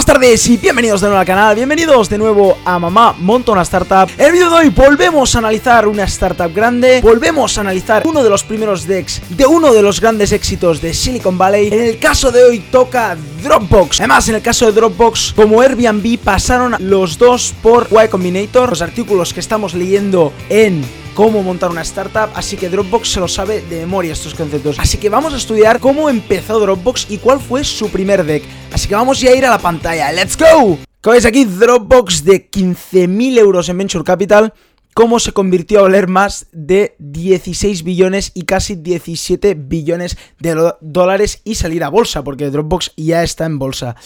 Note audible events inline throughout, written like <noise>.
Buenas tardes y bienvenidos de nuevo al canal, bienvenidos de nuevo a Mamá Monta una Startup. En el vídeo de hoy volvemos a analizar una startup grande Volvemos a analizar uno de los primeros decks de uno de los grandes éxitos de Silicon Valley. En el caso de hoy toca Dropbox. Además en el caso de Dropbox, como Airbnb pasaron los dos por Y Combinator Los artículos que estamos leyendo en cómo montar una startup, así que Dropbox se lo sabe de memoria estos conceptos. Así que vamos a estudiar cómo empezó Dropbox y cuál fue su primer deck. Así que vamos ya a ir a la pantalla. ¡Let's go! Como veis aquí, Dropbox de 15.000 euros en Venture Capital, cómo se convirtió a valer más de 16 billones y casi 17 billones de dólares y salir a bolsa, porque Dropbox ya está en bolsa.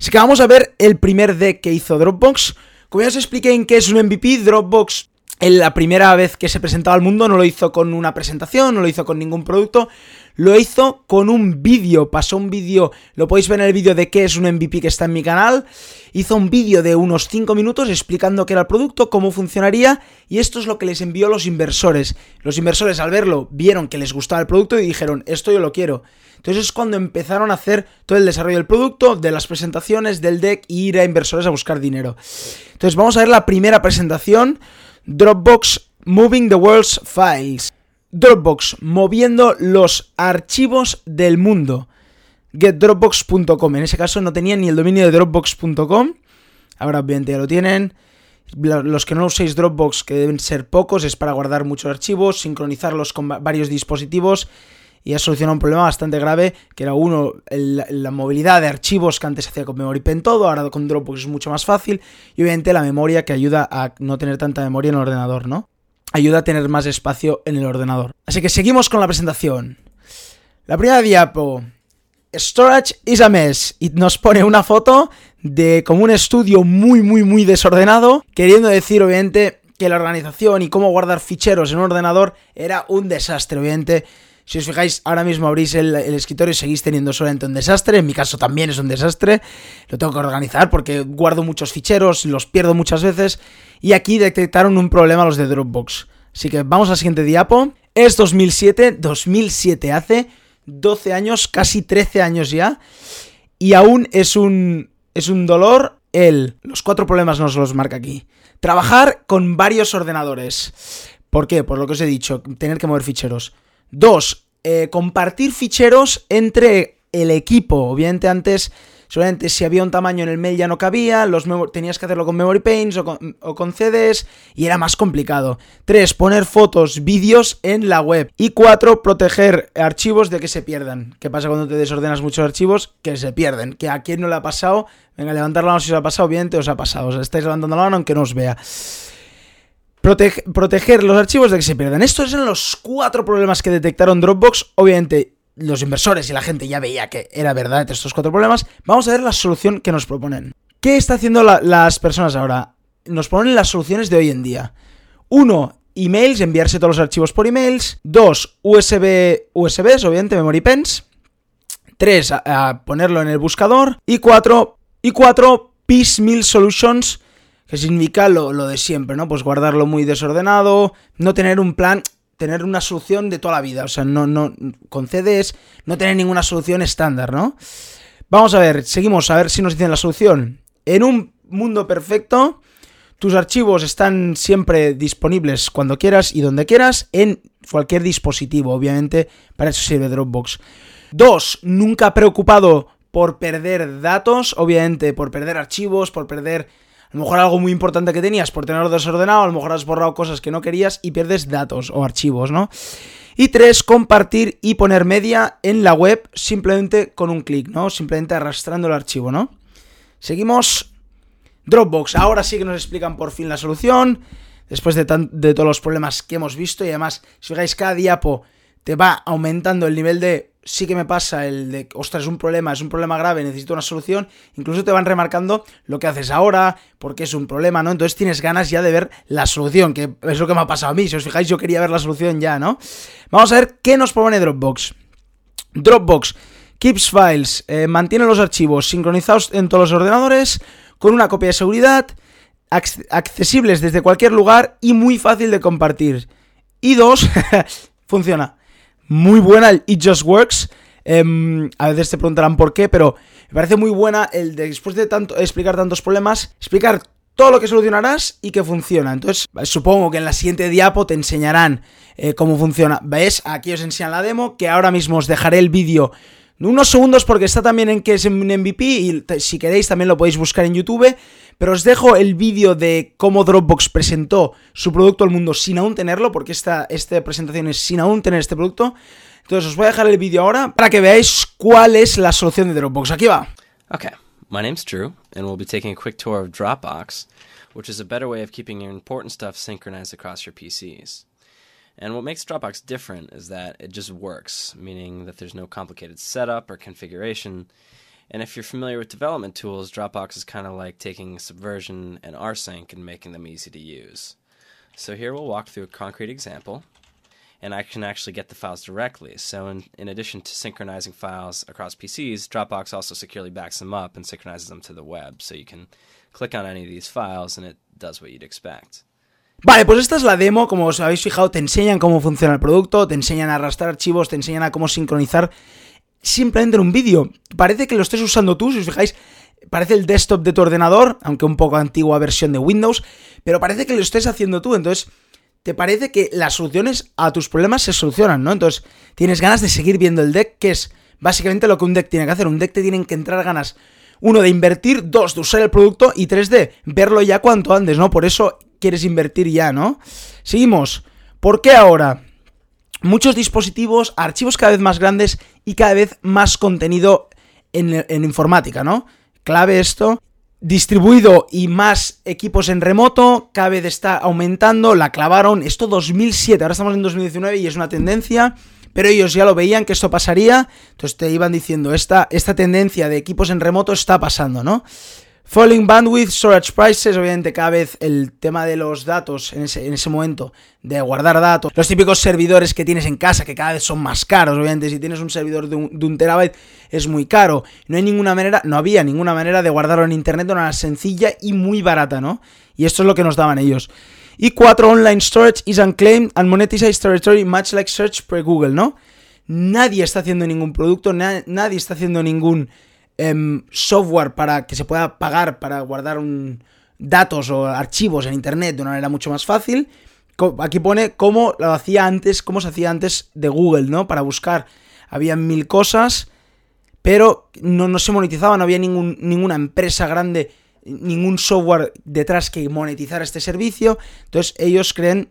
Así que vamos a ver el primer deck que hizo Dropbox. Como ya os expliqué en qué es un MVP, Dropbox la primera vez que se presentaba al mundo no lo hizo con una presentación, no lo hizo con ningún producto, lo hizo con un vídeo, pasó un vídeo, lo podéis ver en el vídeo de qué es un MVP que está en mi canal, hizo un vídeo de unos 5 minutos explicando qué era el producto, cómo funcionaría y esto es lo que les envió los inversores. Los inversores al verlo vieron que les gustaba el producto y dijeron, esto yo lo quiero. Entonces es cuando empezaron a hacer todo el desarrollo del producto, de las presentaciones, del deck y ir a inversores a buscar dinero. Entonces vamos a ver la primera presentación. Dropbox Moving the World's Files. Dropbox moviendo los archivos del mundo. GetDropbox.com. En ese caso no tenían ni el dominio de Dropbox.com. Ahora obviamente ya lo tienen. Los que no uséis Dropbox, que deben ser pocos, es para guardar muchos archivos, sincronizarlos con varios dispositivos y ha solucionado un problema bastante grave, que era uno, la movilidad de archivos que antes se hacía con Memory Pen todo, ahora con Dropbox es mucho más fácil, y obviamente la memoria que ayuda a no tener tanta memoria en el ordenador, ¿no? Ayuda a tener más espacio en el ordenador. Así que seguimos con la presentación. La primera diapo. Storage is a mess. Y nos pone una foto de como un estudio muy, muy, muy desordenado, queriendo decir, obviamente, que la organización y cómo guardar ficheros en un ordenador era un desastre, obviamente si os fijáis, ahora mismo abrís el, escritorio y seguís teniendo solamente un desastre. En mi caso también es un desastre. Lo tengo que organizar porque guardo muchos ficheros, los pierdo muchas veces. Y aquí detectaron un problema los de Dropbox. Así que vamos al siguiente diapo. Es 2007, 2007 hace 12 años, casi 13 años ya. Y aún es un, es un dolor el... Los cuatro problemas nos los marca aquí. Trabajar con varios ordenadores. ¿Por qué? Por lo que os he dicho, tener que mover ficheros. Dos, eh, compartir ficheros entre el equipo. Obviamente antes, solamente si había un tamaño en el mail ya no cabía, los tenías que hacerlo con Memory Paints o con, CDs y era más complicado. Tres, poner fotos, vídeos en la web. Y cuatro, proteger archivos de que se pierdan. ¿Qué pasa cuando te desordenas muchos archivos? Que se pierden. Que a quien no le ha pasado, venga, levantar la mano si os ha pasado, obviamente os ha pasado. Os estáis levantando la mano aunque no os vea proteger los archivos de que se pierdan. Estos eran los cuatro problemas que detectaron Dropbox. Obviamente, los inversores y la gente ya veía que era verdad estos cuatro problemas. Vamos a ver la solución que nos proponen. ¿Qué está haciendo las personas ahora? Nos ponen las soluciones de hoy en día. Uno, emails, enviarse todos los archivos por emails. Dos, USB, USBs, obviamente, memory pens. Tres, ponerlo en el buscador. Y cuatro, y cuatro, piecemeal solutions que significa lo, de siempre, ¿no? Pues guardarlo muy desordenado, no tener un plan, tener una solución de toda la vida, o sea, no, no, con no tener ninguna solución estándar, ¿no? Vamos a ver, seguimos a ver si nos dicen la solución. En un mundo perfecto, tus archivos están siempre disponibles cuando quieras y donde quieras en cualquier dispositivo, obviamente, para eso sirve Dropbox. Dos, nunca preocupado por perder datos, obviamente, por perder archivos, por perder a lo mejor algo muy importante que tenías por tenerlo desordenado, a lo mejor has borrado cosas que no querías y pierdes datos o archivos, ¿no? Y tres, compartir y poner media en la web simplemente con un clic, ¿no? Simplemente arrastrando el archivo, ¿no? Seguimos. Dropbox. Ahora sí que nos explican por fin la solución. Después de, de todos los problemas que hemos visto. Y además, si fijáis, cada diapo te va aumentando el nivel de sí que me pasa el de, ostras, es un problema, es un problema grave, necesito una solución, incluso te van remarcando lo que haces ahora, porque es un problema, ¿no? Entonces tienes ganas ya de ver la solución, que es lo que me ha pasado a mí, si os fijáis yo quería ver la solución ya, ¿no? Vamos a ver qué nos propone Dropbox. Dropbox keeps files, eh, mantiene los archivos sincronizados en todos los ordenadores, con una copia de seguridad, accesibles desde cualquier lugar y muy fácil de compartir. Y dos, <laughs> funciona muy buena el It Just Works. Em, a veces te preguntarán por qué, pero me parece muy buena el de después de tanto explicar tantos problemas, explicar todo lo que solucionarás y que funciona. Entonces, supongo que en la siguiente diapo te enseñarán eh, cómo funciona. ¿Ves? Aquí os enseñan la demo, que ahora mismo os dejaré el vídeo unos segundos porque está también en que es un MVP y si queréis también lo podéis buscar en YouTube. Pero os dejo el vídeo de cómo Dropbox presentó su producto al mundo sin aún tenerlo, porque esta, esta presentación es sin aún tener este producto. Entonces os voy a dejar el vídeo ahora para que veáis cuál es la solución de Dropbox. Aquí va. Okay, my name's Drew, and we'll be taking a quick tour of Dropbox, which is a better way of keeping your important stuff synchronized across your PCs. And what makes Dropbox different is that it just works, meaning that there's no complicated setup or configuration. And if you're familiar with development tools, Dropbox is kind of like taking Subversion and rsync and making them easy to use. So here we'll walk through a concrete example and I can actually get the files directly. So, in, in addition to synchronizing files across PCs, Dropbox also securely backs them up and synchronizes them to the web. So, you can click on any of these files and it does what you'd expect. Vale, pues esta es la demo, como os habéis fijado, te enseñan cómo funciona el producto, te enseñan a arrastrar archivos, te enseñan a cómo sincronizar simplemente en un vídeo. Parece que lo estés usando tú, si os fijáis, parece el desktop de tu ordenador, aunque un poco antigua versión de Windows, pero parece que lo estés haciendo tú, entonces te parece que las soluciones a tus problemas se solucionan, ¿no? Entonces, tienes ganas de seguir viendo el deck, que es básicamente lo que un deck tiene que hacer. Un deck te tienen que entrar ganas, uno, de invertir, dos, de usar el producto y tres, de verlo ya cuanto antes, ¿no? Por eso quieres invertir ya, ¿no? Seguimos. ¿Por qué ahora? Muchos dispositivos, archivos cada vez más grandes y cada vez más contenido en, informática, ¿no? Clave esto distribuido y más equipos en remoto, cada vez está aumentando, la clavaron, esto 2007, ahora estamos en 2019 y es una tendencia, pero ellos ya lo veían que esto pasaría, entonces te iban diciendo, esta, esta tendencia de equipos en remoto está pasando, ¿no? Falling bandwidth, storage prices, obviamente cada vez el tema de los datos en ese, en ese, momento, de guardar datos, los típicos servidores que tienes en casa que cada vez son más caros, obviamente si tienes un servidor de un, terabyte es muy caro, no hay ninguna manera, no había ninguna manera de guardarlo en internet de una sencilla y muy barata, ¿no? Y esto es lo que nos daban ellos. Y cuatro, online storage is unclaimed and monetized territory much like search per Google, ¿no? Nadie está haciendo ningún producto, na nadie está haciendo ningún Em, software para que se pueda pagar para guardar un, datos o archivos en internet de una manera mucho más fácil. Aquí pone cómo lo hacía antes, cómo se hacía antes de Google, ¿no? Para buscar. Había mil cosas, pero no, no se monetizaba, no había ningún, ninguna empresa grande, ningún software detrás que monetizara este servicio. Entonces ellos creen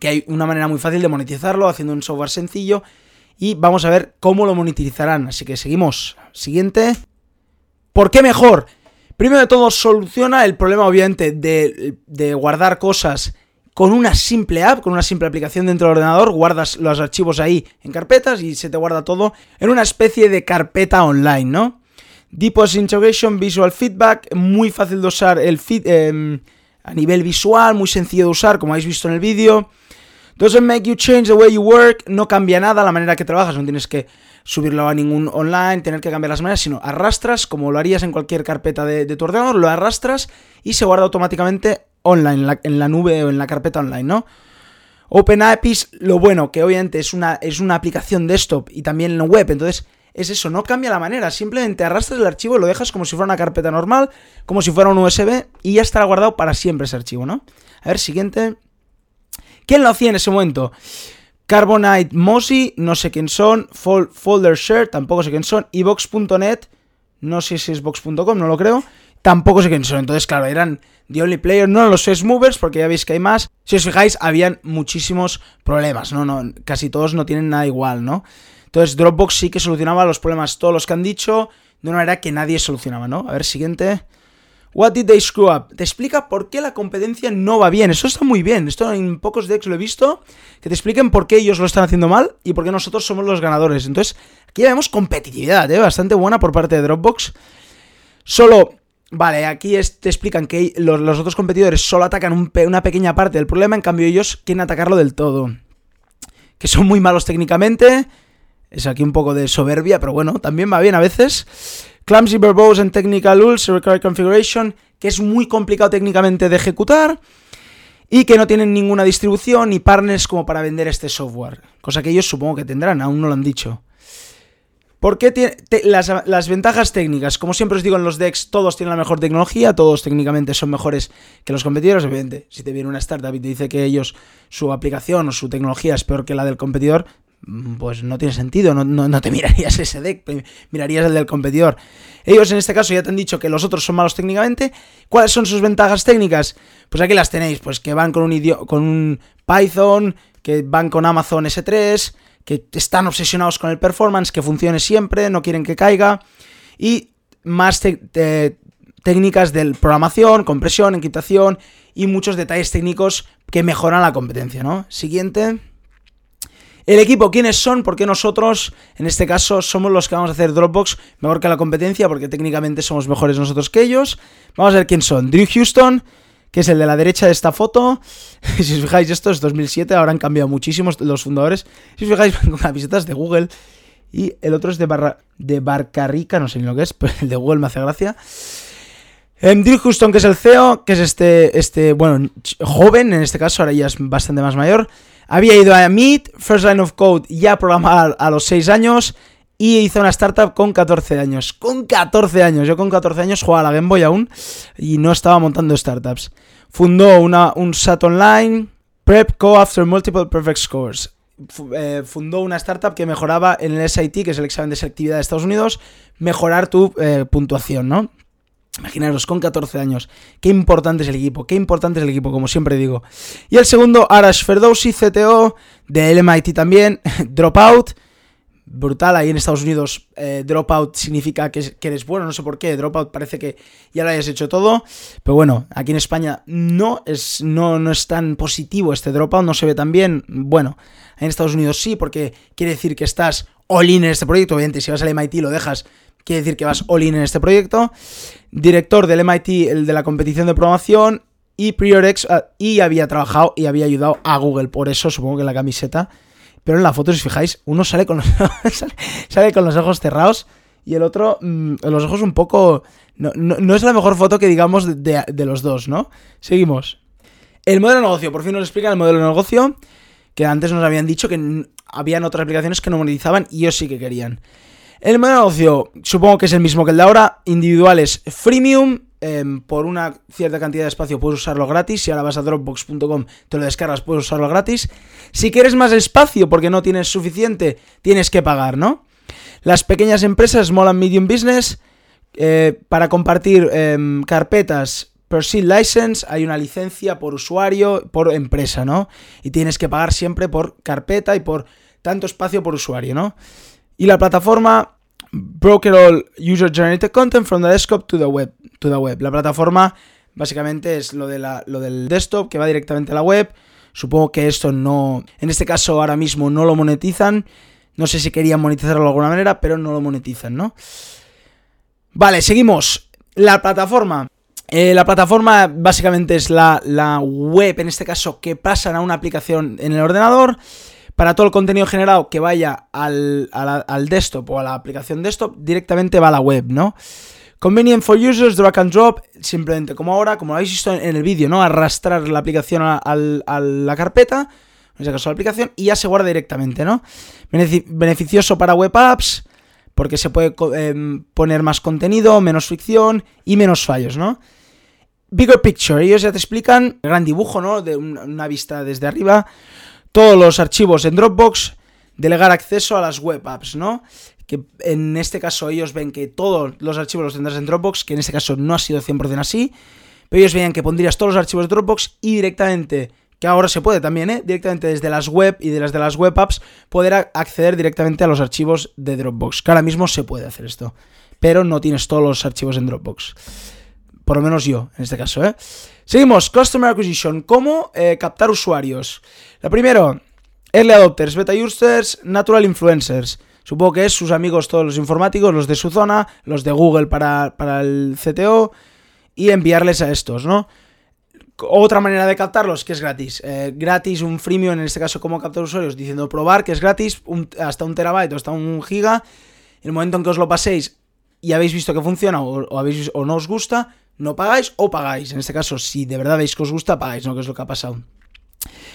que hay una manera muy fácil de monetizarlo haciendo un software sencillo y vamos a ver cómo lo monetizarán. Así que seguimos. Siguiente. ¿Por qué mejor? Primero de todo, soluciona el problema, obviamente, de, guardar cosas con una simple app, con una simple aplicación dentro del ordenador, guardas los archivos ahí en carpetas y se te guarda todo en una especie de carpeta online, ¿no? Deepos Integration, Visual Feedback, muy fácil de usar el em, a nivel visual, muy sencillo de usar, como habéis visto en el vídeo. Doesn't make you change the way you work, no cambia nada la manera que trabajas, no tienes que subirlo a ningún online, tener que cambiar las maneras, sino arrastras, como lo harías en cualquier carpeta de, tu ordenador, lo arrastras y se guarda automáticamente online, en la, nube o en la carpeta online, ¿no? OpenAPIs, lo bueno, que obviamente es una, es una aplicación desktop y también en web, entonces es eso, no cambia la manera, simplemente arrastras el archivo, lo dejas como si fuera una carpeta normal, como si fuera un USB y ya estará guardado para siempre ese archivo, ¿no? A ver, siguiente. ¿Quién lo hacía en ese momento? Carbonite Mosi, no sé quién son. Folder Share, tampoco sé quién son. Y Vox.net, no sé si es Vox.com, no lo creo. Tampoco sé quién son. Entonces, claro, eran The Only Player, no los Face Movers, porque ya veis que hay más. Si os fijáis, habían muchísimos problemas, ¿no? no casi todos no tienen nada igual, ¿no? Entonces, Dropbox sí que solucionaba los problemas, todos los que han dicho, de una manera que nadie solucionaba, ¿no? A ver, siguiente. What did they screw up? Te explica por qué la competencia no va bien. Eso está muy bien. Esto en pocos decks lo he visto. Que te expliquen por qué ellos lo están haciendo mal y por qué nosotros somos los ganadores. Entonces, aquí ya vemos competitividad, ¿eh? Bastante buena por parte de Dropbox. Solo Vale, aquí te explican que los, otros competidores solo atacan una pequeña parte del problema, en cambio ellos quieren atacarlo del todo. Que son muy malos técnicamente. Es aquí un poco de soberbia, pero bueno, también va bien a veces. Clumsy Verbose and Technical Rules Require Configuration, que es muy complicado técnicamente de ejecutar y que no tienen ninguna distribución ni partners como para vender este software. Cosa que ellos supongo que tendrán, aún no lo han dicho. Porque tiene, las, ventajas técnicas, como siempre os digo en los decks, todos tienen la mejor tecnología, todos técnicamente son mejores que los competidores, evidente. Si te viene una startup y te dice que ellos, su aplicación o su tecnología es peor que la del competidor, pues no tiene sentido, no, no, te <laughs> mirarías ese deck, mirarías el del competidor. Ellos en este caso ya te han dicho que los otros son malos técnicamente. ¿Cuáles son sus ventajas técnicas? Pues aquí las tenéis, pues que van con un, con un Python, que van con Amazon S3, que están obsesionados con el performance, que funcione siempre, no quieren que caiga, y más técnicas de programación, compresión, encriptación y muchos detalles técnicos que mejoran la competencia, ¿no? Siguiente. El equipo, ¿quiénes son? Porque nosotros, en este caso, somos los que vamos a hacer Dropbox mejor que la competencia, porque técnicamente somos mejores nosotros que ellos. Vamos a ver quién son. Drew Houston, que es el de la derecha de esta foto. <laughs> si os fijáis, esto es 2007, ahora han cambiado muchísimo los fundadores. Si os fijáis, <laughs> con camisetas de Google. Y el otro es de, Barra, de no sé ni lo que es, <laughs> pero el de Google me hace gracia. Em, Drew Houston, que es el CEO, que es este, este, bueno, joven, en este caso, ahora ya es bastante más mayor. Había ido a Meet, First Line of Code, ya programar a los 6 años y hizo una startup con 14 años. Con 14 años. Yo con 14 años jugaba a la Game Boy aún y no estaba montando startups. Fundó una, un SAT Online, Prep Co After Multiple Perfect Scores. Eh, fundó una startup que mejoraba en el SIT, que es el examen de selectividad de Estados Unidos, mejorar tu eh, puntuación, ¿no? Imaginaros, con 14 años. Qué importante es el equipo, qué importante es el equipo, como siempre digo. Y el segundo, Arash Ferdowsi, CTO, de MIT también, <laughs> Dropout brutal. Ahí en Estados Unidos, eh, dropout significa que, eres bueno, no sé por qué. Dropout parece que ya lo hayas hecho todo. Pero bueno, aquí en España no es, no, no es tan positivo este dropout, no se ve tan bien. Bueno, en Estados Unidos sí, porque quiere decir que estás all in en este proyecto. Obviamente, si vas al MIT lo dejas, quiere decir que vas all in en este proyecto. Director del MIT, el de la competición de programación. Y Priorex, ah, y había trabajado y había ayudado a Google. Por eso supongo que la camiseta pero en la foto, si os fijáis, uno sale con los, <laughs> sale, con los ojos cerrados y el otro, mm, los ojos un poco... No, es la mejor foto que digamos de, los dos, ¿no? Seguimos. El modelo de negocio, por fin nos explican el modelo de negocio, que antes nos habían dicho que habían otras aplicaciones que no monetizaban y ellos sí que querían. El modelo de negocio supongo que es el mismo que el de ahora, individuales freemium, Em, por una cierta cantidad de espacio puedes usarlo gratis. Si ahora vas a dropbox.com, te lo descargas, puedes usarlo gratis. Si quieres más espacio porque no tienes suficiente, tienes que pagar, ¿no? Las pequeñas empresas, small and medium business, eh, para compartir em, carpetas per seat license hay una licencia por usuario, por empresa, ¿no? Y tienes que pagar siempre por carpeta y por tanto espacio por usuario, ¿no? Y la plataforma Broker all user generated content from the desktop to the web. To the web. La plataforma básicamente es lo, de la, lo del desktop que va directamente a la web. Supongo que esto no, en este caso ahora mismo no lo monetizan. No sé si querían monetizarlo de alguna manera, pero no lo monetizan, ¿no? Vale, seguimos. La plataforma. Eh, la plataforma básicamente es la, la web, en este caso, que pasan a una aplicación en el ordenador para todo el contenido generado que vaya al, desktop o a la aplicación desktop, directamente va a la web, ¿no? Convenient for users, drag and drop, simplemente como ahora, como lo habéis visto en el vídeo, ¿no? Arrastrar la aplicación a, la carpeta, en este caso la aplicación, y ya se guarda directamente, ¿no? Beneficioso para web apps, porque se puede em, poner más contenido, menos fricción y menos fallos, ¿no? Bigger picture, ellos ya te explican, gran dibujo, ¿no? De una vista desde arriba, todos los archivos en Dropbox, delegar acceso a las web apps, ¿no? Que en este caso ellos ven que todos los archivos los tendrás en Dropbox, que en este caso no ha sido 100% así, pero ellos veían que pondrías todos los archivos de Dropbox y directamente, que ahora se puede también, ¿eh? Directamente desde las web y de las de las web apps, poder acceder directamente a los archivos de Dropbox, que ahora mismo se puede hacer esto, pero no tienes todos los archivos en Dropbox. Por lo menos yo, en este caso, ¿eh? Seguimos, Customer Acquisition. ¿Cómo eh, captar usuarios? Lo primero, Early Adopters, Beta Users, Natural Influencers. Supongo que es sus amigos todos los informáticos, los de su zona, los de Google para, el CTO, y enviarles a estos, ¿no? Otra manera de captarlos, que es gratis. Eh, gratis, un freemium, en este caso, como captar usuarios, diciendo probar, que es gratis, hasta un terabyte o hasta un giga. En el momento en que os lo paséis y habéis visto que funciona o, habéis, o no os gusta, no pagáis o pagáis. En este caso, si de verdad veis que os gusta, pagáis, ¿no? Que es lo que ha pasado.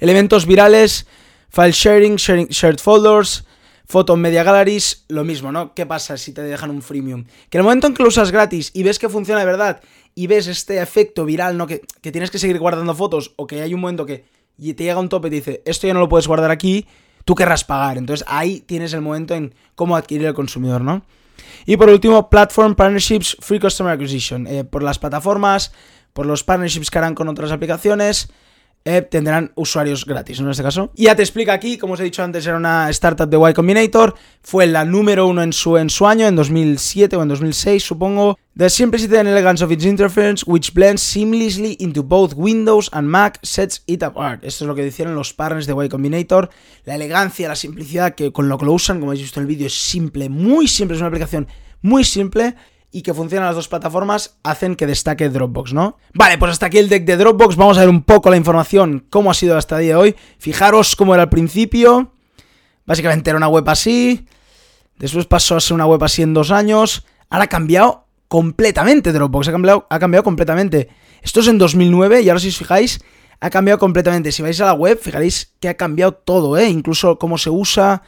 Elementos virales, file sharing, shared folders, Photo Media Galleries, lo mismo, ¿no? ¿Qué pasa si te dejan un freemium? Que el momento en que lo usas gratis y ves que funciona de verdad y ves este efecto viral, ¿no? Que, que tienes que seguir guardando fotos o que hay un momento que te llega un tope y te dice, esto ya no lo puedes guardar aquí, tú querrás pagar. Entonces ahí tienes el momento en cómo adquirir el consumidor, ¿no? Y por último, Platform Partnerships Free Customer Acquisition. Eh, por las plataformas, por los partnerships que harán con otras aplicaciones, eh, tendrán usuarios gratis, ¿no? En este caso. Ya te explica aquí, como os he dicho antes, era una startup de Y Combinator. Fue la número uno en su, en su año, en 2007 o en 2006, supongo. The simplicity and elegance of its interface, which blends seamlessly into both Windows and Mac, sets it apart. Esto es lo que decían los partners de Y Combinator. La elegancia, la simplicidad que con lo que lo usan, como habéis visto en el vídeo, es simple, muy simple. Es una aplicación muy simple y que funcionan las dos plataformas hacen que destaque Dropbox, ¿no? Vale, pues hasta aquí el deck de Dropbox. Vamos a ver un poco la información, cómo ha sido hasta el día de hoy. Fijaros cómo era al principio. Básicamente era una web así. Después pasó a ser una web así en dos años. Ahora ha cambiado completamente Dropbox. Ha cambiado, ha cambiado completamente. Esto es en 2009 y ahora si os fijáis, ha cambiado completamente. Si vais a la web, fijaréis que ha cambiado todo, ¿eh? Incluso cómo se usa.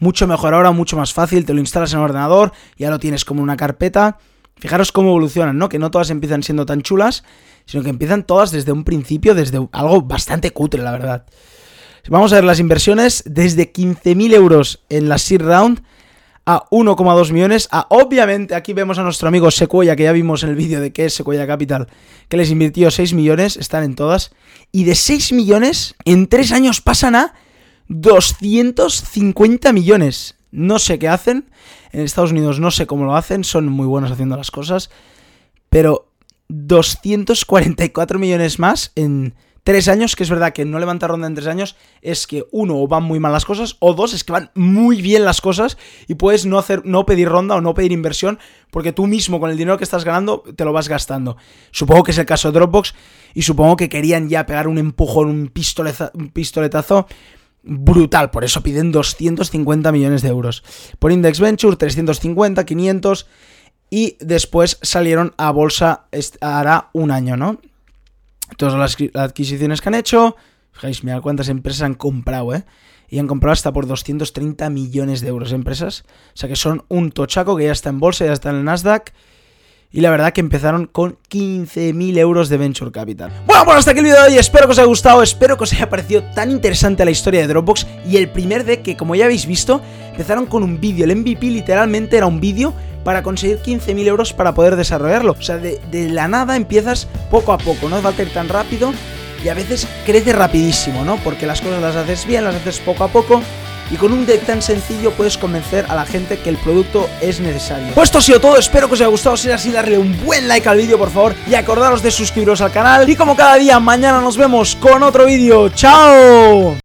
Mucho mejor ahora, mucho más fácil. Te lo instalas en el ordenador, ya lo tienes como una carpeta. Fijaros cómo evolucionan, ¿no? Que no todas empiezan siendo tan chulas, sino que empiezan todas desde un principio, desde algo bastante cutre, la verdad. Vamos a ver las inversiones desde 15.000 euros en la seed round a 1,2 millones. A, obviamente, aquí vemos a nuestro amigo Sequoia, que ya vimos en el vídeo de que es Sequoia Capital, que les invirtió 6 millones, están en todas. Y de 6 millones, en 3 años pasan a 250 millones. No sé qué hacen. En Estados Unidos no sé cómo lo hacen. Son muy buenos haciendo las cosas. Pero 244 millones más en tres años, que es verdad que no levanta ronda en tres años, es que uno, o van muy mal las cosas, o dos, es que van muy bien las cosas y puedes no hacer, no pedir ronda o no pedir inversión, porque tú mismo con el dinero que estás ganando te lo vas gastando. Supongo que es el caso de Dropbox, y supongo que querían ya pegar un empujón, un pistoletazo brutal, por eso piden 250 millones de euros. Por Index Venture 350, 500 y después salieron a bolsa hará un año, ¿no? Todas las adquisiciones que han hecho, fijáis, mira cuántas empresas han comprado, ¿eh? Y han comprado hasta por 230 millones de euros empresas. O sea que son un tochaco que ya está en bolsa, ya está en el Nasdaq y la verdad que empezaron con 15.000 euros de Venture Capital. Bueno, pues hasta aquí el vídeo de hoy, espero que os haya gustado, espero que os haya parecido tan interesante la historia de Dropbox y el primer deck que como ya habéis visto, empezaron con un vídeo, el MVP literalmente era un vídeo para conseguir 15.000 euros para poder desarrollarlo. O sea, de, de, la nada empiezas poco a poco, no va a ir tan rápido y a veces crece rapidísimo, ¿no? Porque las cosas las haces bien, las haces poco a poco y con un deck tan sencillo puedes convencer a la gente que el producto es necesario. Pues esto ha sido todo, espero que os haya gustado, si es así darle un buen like al vídeo por favor y acordaros de suscribiros al canal y como cada día mañana nos vemos con otro vídeo, ¡chao!